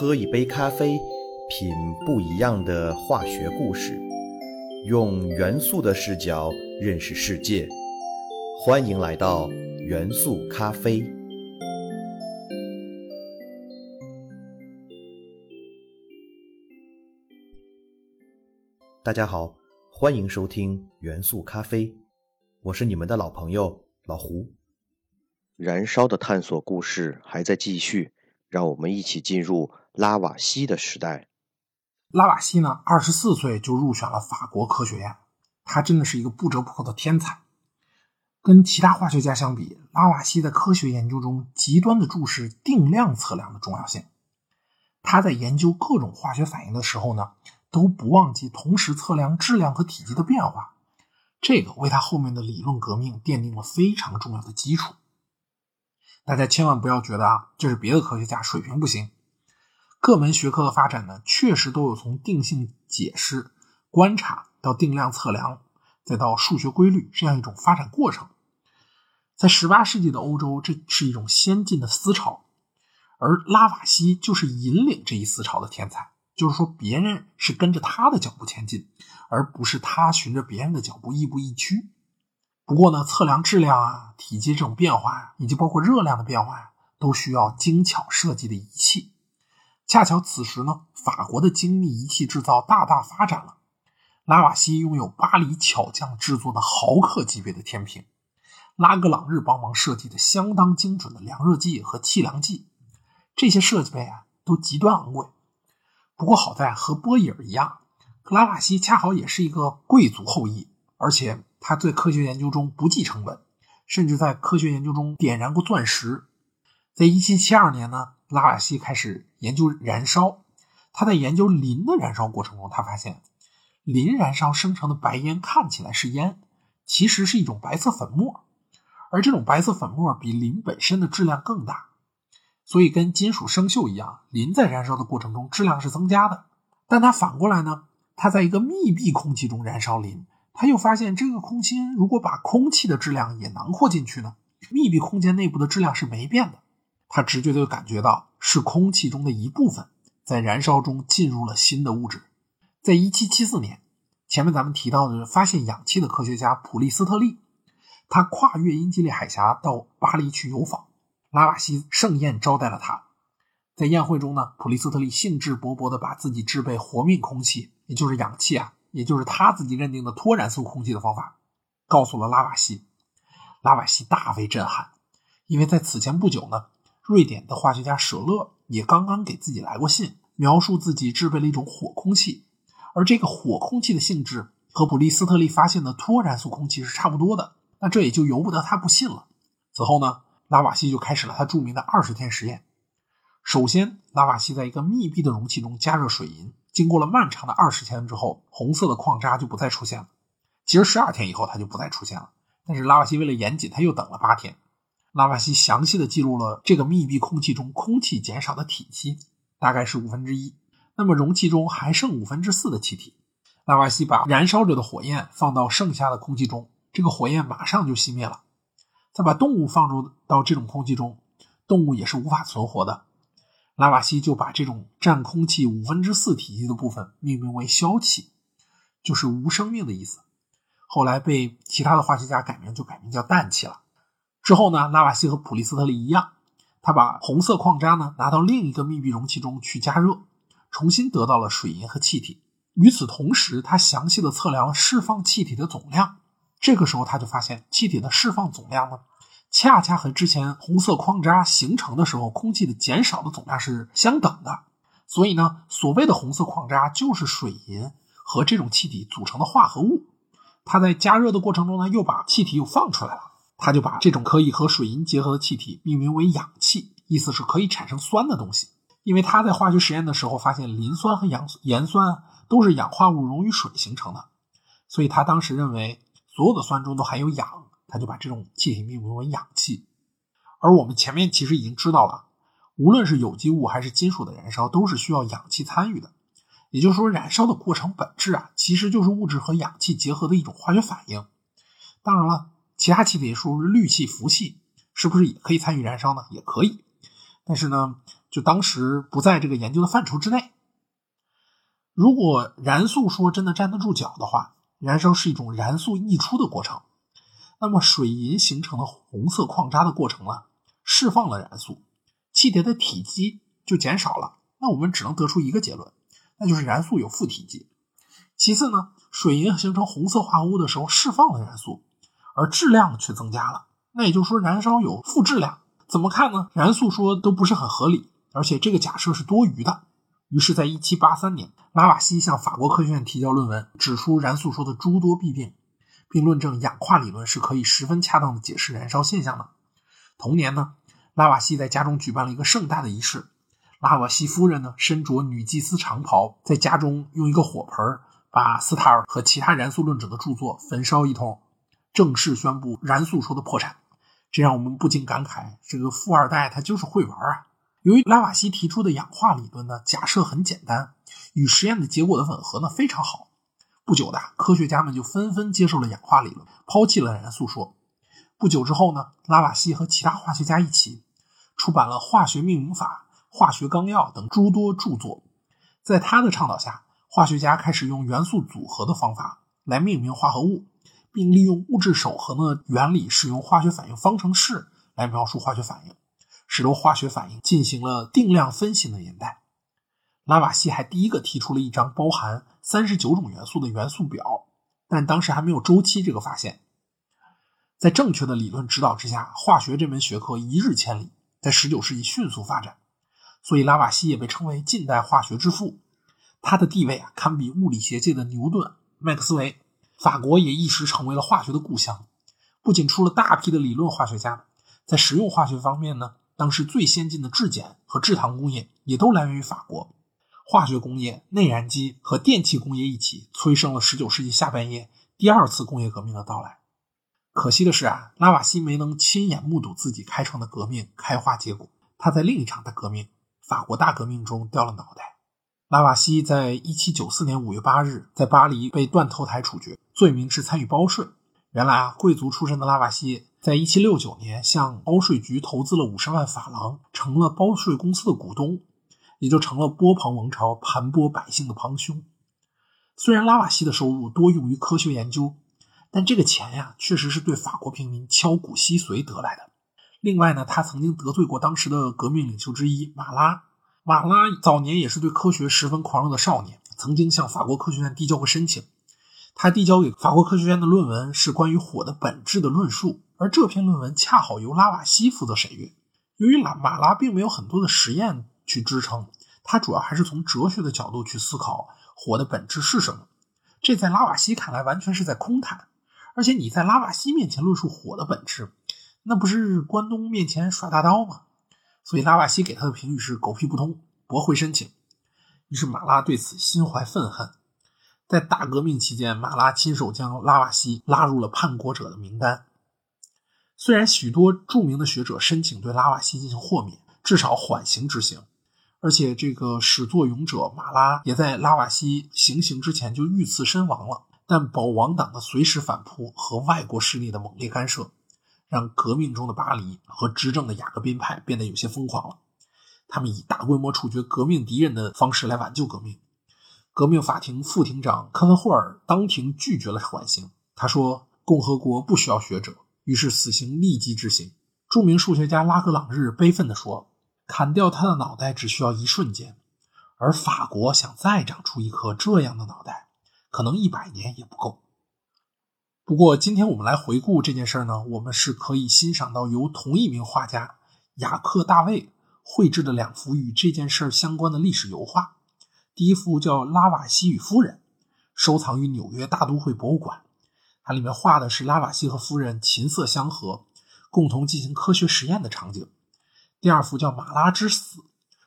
喝一杯咖啡，品不一样的化学故事，用元素的视角认识世界。欢迎来到元素咖啡。大家好，欢迎收听元素咖啡，我是你们的老朋友老胡。燃烧的探索故事还在继续，让我们一起进入拉瓦锡的时代。拉瓦锡呢，二十四岁就入选了法国科学院，他真的是一个不折不扣的天才。跟其他化学家相比，拉瓦锡在科学研究中极端的注视定量测量的重要性。他在研究各种化学反应的时候呢，都不忘记同时测量质量和体积的变化，这个为他后面的理论革命奠定了非常重要的基础。大家千万不要觉得啊，这是别的科学家水平不行。各门学科的发展呢，确实都有从定性解释、观察到定量测量，再到数学规律这样一种发展过程。在十八世纪的欧洲，这是一种先进的思潮，而拉瓦锡就是引领这一思潮的天才。就是说，别人是跟着他的脚步前进，而不是他循着别人的脚步亦步亦趋。不过呢，测量质量啊、体积这种变化呀，以及包括热量的变化呀，都需要精巧设计的仪器。恰巧此时呢，法国的精密仪器制造大大发展了。拉瓦锡拥有巴黎巧匠制作的毫克级别的天平，拉格朗日帮忙设计的相当精准的量热计和气量计。这些设备啊，都极端昂贵。不过好在和波尔一样，拉瓦锡恰好也是一个贵族后裔，而且。他在科学研究中不计成本，甚至在科学研究中点燃过钻石。在1772年呢，拉瓦锡开始研究燃烧。他在研究磷的燃烧过程中，他发现磷燃烧生成的白烟看起来是烟，其实是一种白色粉末，而这种白色粉末比磷本身的质量更大。所以跟金属生锈一样，磷在燃烧的过程中质量是增加的。但它反过来呢，它在一个密闭空气中燃烧磷。他又发现，这个空心如果把空气的质量也囊括进去呢，密闭空间内部的质量是没变的。他直觉就感觉到是空气中的一部分在燃烧中进入了新的物质。在1774年，前面咱们提到的发现氧气的科学家普利斯特利，他跨越英吉利海峡到巴黎去游访，拉瓦锡盛宴招待了他。在宴会中呢，普利斯特利兴致勃勃地把自己制备活命空气，也就是氧气啊。也就是他自己认定的脱燃素空气的方法，告诉了拉瓦锡。拉瓦锡大为震撼，因为在此前不久呢，瑞典的化学家舍勒也刚刚给自己来过信，描述自己制备了一种火空气，而这个火空气的性质和普利斯特利发现的脱燃素空气是差不多的。那这也就由不得他不信了。此后呢，拉瓦锡就开始了他著名的二十天实验。首先，拉瓦锡在一个密闭的容器中加热水银。经过了漫长的二十天之后，红色的矿渣就不再出现了。其实十二天以后它就不再出现了。但是拉瓦锡为了严谨，他又等了八天。拉瓦锡详细的记录了这个密闭空气中空气减少的体积，大概是五分之一。那么容器中还剩五分之四的气体。拉瓦锡把燃烧着的火焰放到剩下的空气中，这个火焰马上就熄灭了。再把动物放入到这种空气中，动物也是无法存活的。拉瓦锡就把这种占空气五分之四体积的部分命名为消气，就是无生命的意思。后来被其他的化学家改名，就改名叫氮气了。之后呢，拉瓦锡和普利斯特利一样，他把红色矿渣呢拿到另一个密闭容器中去加热，重新得到了水银和气体。与此同时，他详细的测量了释放气体的总量。这个时候，他就发现气体的释放总量呢。恰恰和之前红色矿渣形成的时候空气的减少的总量是相等的，所以呢，所谓的红色矿渣就是水银和这种气体组成的化合物。它在加热的过程中呢，又把气体又放出来了，他就把这种可以和水银结合的气体命名为氧气，意思是可以产生酸的东西。因为他在化学实验的时候发现磷酸和氧盐酸都是氧化物溶于水形成的，所以他当时认为所有的酸中都含有氧。他就把这种气体命名为氧气，而我们前面其实已经知道了，无论是有机物还是金属的燃烧，都是需要氧气参与的。也就是说，燃烧的过程本质啊，其实就是物质和氧气结合的一种化学反应。当然了，其他气体，例如氯气、氟气，是不是也可以参与燃烧呢？也可以。但是呢，就当时不在这个研究的范畴之内。如果燃素说真的站得住脚的话，燃烧是一种燃素溢出的过程，那么水银形成的红色矿渣的过程呢，释放了燃素，气体的体积就减少了。那我们只能得出一个结论，那就是燃素有负体积。其次呢，水银形成红色化合物的时候释放了燃素，而质量却增加了。那也就是说，燃烧有负质量。怎么看呢？燃素说都不是很合理，而且这个假设是多余的。于是，在1783年，拉瓦锡向法国科学院提交论文，指出燃素说的诸多弊病，并论证氧化理论是可以十分恰当的解释燃烧现象的。同年呢，拉瓦锡在家中举办了一个盛大的仪式。拉瓦锡夫人呢，身着女祭司长袍，在家中用一个火盆把斯塔尔和其他燃素论者的著作焚烧一通，正式宣布燃素说的破产。这让我们不禁感慨：这个富二代他就是会玩啊！由于拉瓦锡提出的氧化理论呢，假设很简单，与实验的结果的吻合呢非常好。不久的，科学家们就纷纷接受了氧化理论，抛弃了燃素说。不久之后呢，拉瓦锡和其他化学家一起出版了《化学命名法》《化学纲要》等诸多著作。在他的倡导下，化学家开始用元素组合的方法来命名化合物。并利用物质守恒的原理，使用化学反应方程式来描述化学反应，使得化学反应进行了定量分析的年代。拉瓦锡还第一个提出了一张包含三十九种元素的元素表，但当时还没有周期这个发现。在正确的理论指导之下，化学这门学科一日千里，在十九世纪迅速发展，所以拉瓦锡也被称为近代化学之父。他的地位啊，堪比物理学界的牛顿、麦克斯韦。法国也一时成为了化学的故乡，不仅出了大批的理论化学家，在实用化学方面呢，当时最先进的制碱和制糖工业也都来源于法国。化学工业、内燃机和电气工业一起催生了19世纪下半叶第二次工业革命的到来。可惜的是啊，拉瓦锡没能亲眼目睹自己开创的革命开花结果，他在另一场大革命——法国大革命中掉了脑袋。拉瓦锡在1794年5月8日在巴黎被断头台处决。罪名是参与包税。原来啊，贵族出身的拉瓦锡在1769年向包税局投资了50万法郎，成了包税公司的股东，也就成了波旁王朝盘剥百姓的帮凶。虽然拉瓦锡的收入多用于科学研究，但这个钱呀，确实是对法国平民敲骨吸髓得来的。另外呢，他曾经得罪过当时的革命领袖之一马拉。马拉早年也是对科学十分狂热的少年，曾经向法国科学院递交过申请。他递交给法国科学院的论文是关于火的本质的论述，而这篇论文恰好由拉瓦锡负责审阅。由于拉马拉并没有很多的实验去支撑，他主要还是从哲学的角度去思考火的本质是什么。这在拉瓦锡看来完全是在空谈，而且你在拉瓦锡面前论述火的本质，那不是关东面前耍大刀吗？所以拉瓦锡给他的评语是狗屁不通，驳回申请。于是马拉对此心怀愤恨。在大革命期间，马拉亲手将拉瓦锡拉入了叛国者的名单。虽然许多著名的学者申请对拉瓦锡进行豁免，至少缓刑执行，而且这个始作俑者马拉也在拉瓦锡行刑之前就遇刺身亡了。但保王党的随时反扑和外国势力的猛烈干涉，让革命中的巴黎和执政的雅各宾派变得有些疯狂了。他们以大规模处决革命敌人的方式来挽救革命。革命法庭副庭长科文霍尔当庭拒绝了缓刑。他说：“共和国不需要学者。”于是死刑立即执行。著名数学家拉格朗日悲愤地说：“砍掉他的脑袋只需要一瞬间，而法国想再长出一颗这样的脑袋，可能一百年也不够。”不过，今天我们来回顾这件事儿呢，我们是可以欣赏到由同一名画家雅克·大卫绘制的两幅与这件事儿相关的历史油画。第一幅叫《拉瓦锡与夫人》，收藏于纽约大都会博物馆。它里面画的是拉瓦锡和夫人琴瑟相和，共同进行科学实验的场景。第二幅叫《马拉之死》，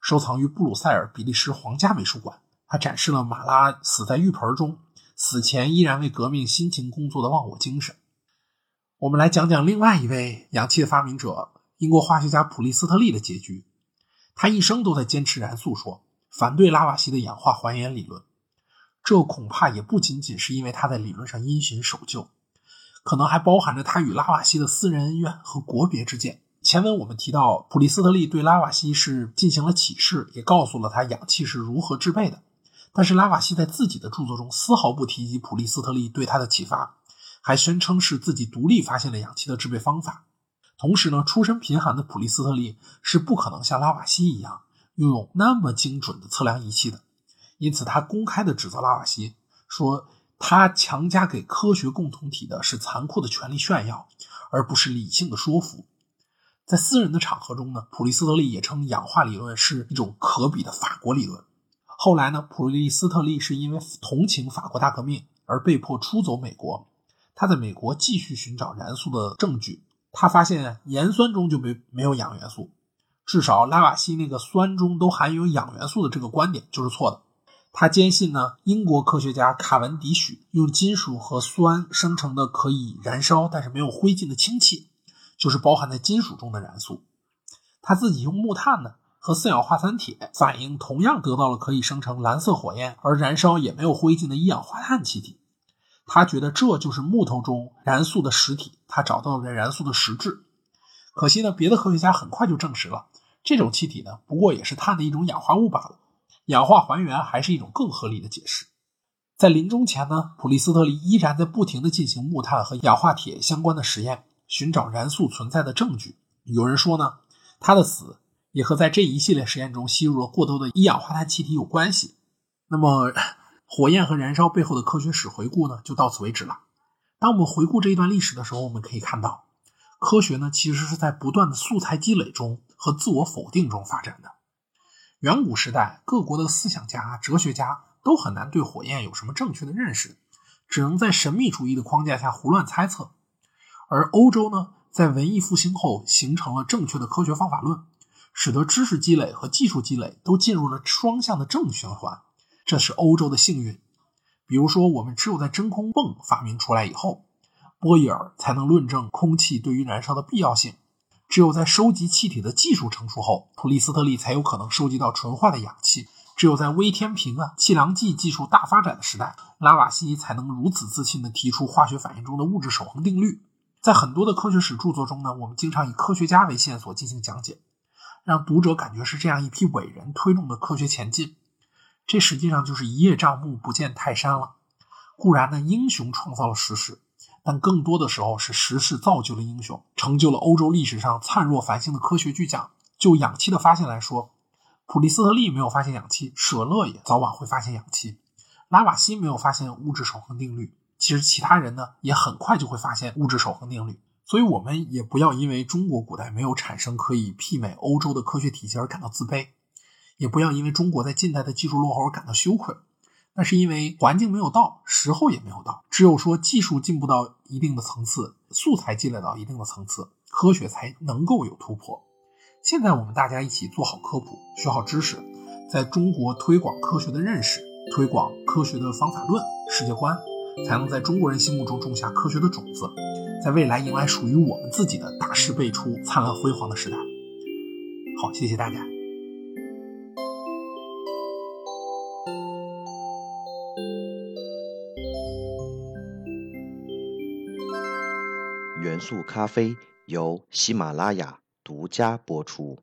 收藏于布鲁塞尔比利时皇家美术馆。它展示了马拉死在浴盆中，死前依然为革命辛勤工作的忘我精神。我们来讲讲另外一位氧气的发明者——英国化学家普利斯特利的结局。他一生都在坚持燃素说。反对拉瓦锡的氧化还原理论，这恐怕也不仅仅是因为他在理论上因循守旧，可能还包含着他与拉瓦锡的私人恩怨和国别之见。前文我们提到，普利斯特利对拉瓦锡是进行了启示，也告诉了他氧气是如何制备的。但是拉瓦锡在自己的著作中丝毫不提及普利斯特利对他的启发，还宣称是自己独立发现了氧气的制备方法。同时呢，出身贫寒的普利斯特利是不可能像拉瓦锡一样拥有那么精准的测量仪器的，因此他公开的指责拉瓦锡，说他强加给科学共同体的是残酷的权力炫耀，而不是理性的说服。在私人的场合中呢，普利斯特利也称氧化理论是一种可比的法国理论。后来呢，普利斯特利是因为同情法国大革命而被迫出走美国。他在美国继续寻找燃素的证据。他发现盐酸中就没没有氧元素，至少拉瓦锡那个酸中都含有氧元素的这个观点就是错的。他坚信呢，英国科学家卡文迪许用金属和酸生成的可以燃烧但是没有灰烬的氢气，就是包含在金属中的燃素。他自己用木炭呢。和四氧化三铁反应，同样得到了可以生成蓝色火焰而燃烧也没有灰烬的一氧化碳气体。他觉得这就是木头中燃素的实体，他找到了燃素的实质。可惜呢，别的科学家很快就证实了这种气体呢，不过也是碳的一种氧化物罢了。氧化还原还是一种更合理的解释。在临终前呢，普利斯特利依然在不停地进行木炭和氧化铁相关的实验，寻找燃素存在的证据。有人说呢，他的死。也和在这一系列实验中吸入了过多的一氧化碳气体有关系。那么，火焰和燃烧背后的科学史回顾呢，就到此为止了。当我们回顾这一段历史的时候，我们可以看到，科学呢其实是在不断的素材积累中和自我否定中发展的。远古时代，各国的思想家、哲学家都很难对火焰有什么正确的认识，只能在神秘主义的框架下胡乱猜测。而欧洲呢，在文艺复兴后形成了正确的科学方法论。使得知识积累和技术积累都进入了双向的正循环，这是欧洲的幸运。比如说，我们只有在真空泵发明出来以后，波义尔才能论证空气对于燃烧的必要性；只有在收集气体的技术成熟后，普利斯特利才有可能收集到纯化的氧气；只有在微天平啊、气量计技术大发展的时代，拉瓦锡才能如此自信地提出化学反应中的物质守恒定律。在很多的科学史著作中呢，我们经常以科学家为线索进行讲解。让读者感觉是这样一批伟人推动的科学前进，这实际上就是一叶障目不见泰山了。固然呢，英雄创造了时势，但更多的时候是时势造就了英雄，成就了欧洲历史上灿若繁星的科学巨匠。就氧气的发现来说，普利斯特利没有发现氧气，舍勒也早晚会发现氧气。拉瓦锡没有发现物质守恒定律，其实其他人呢也很快就会发现物质守恒定律。所以，我们也不要因为中国古代没有产生可以媲美欧洲的科学体系而感到自卑，也不要因为中国在近代的技术落后而感到羞愧。那是因为环境没有到，时候也没有到。只有说技术进步到一定的层次，素材积累到一定的层次，科学才能够有突破。现在我们大家一起做好科普，学好知识，在中国推广科学的认识，推广科学的方法论、世界观，才能在中国人心目中种下科学的种子。在未来迎来属于我们自己的大师辈出、灿烂辉煌的时代。好，谢谢大家。元素咖啡由喜马拉雅独家播出。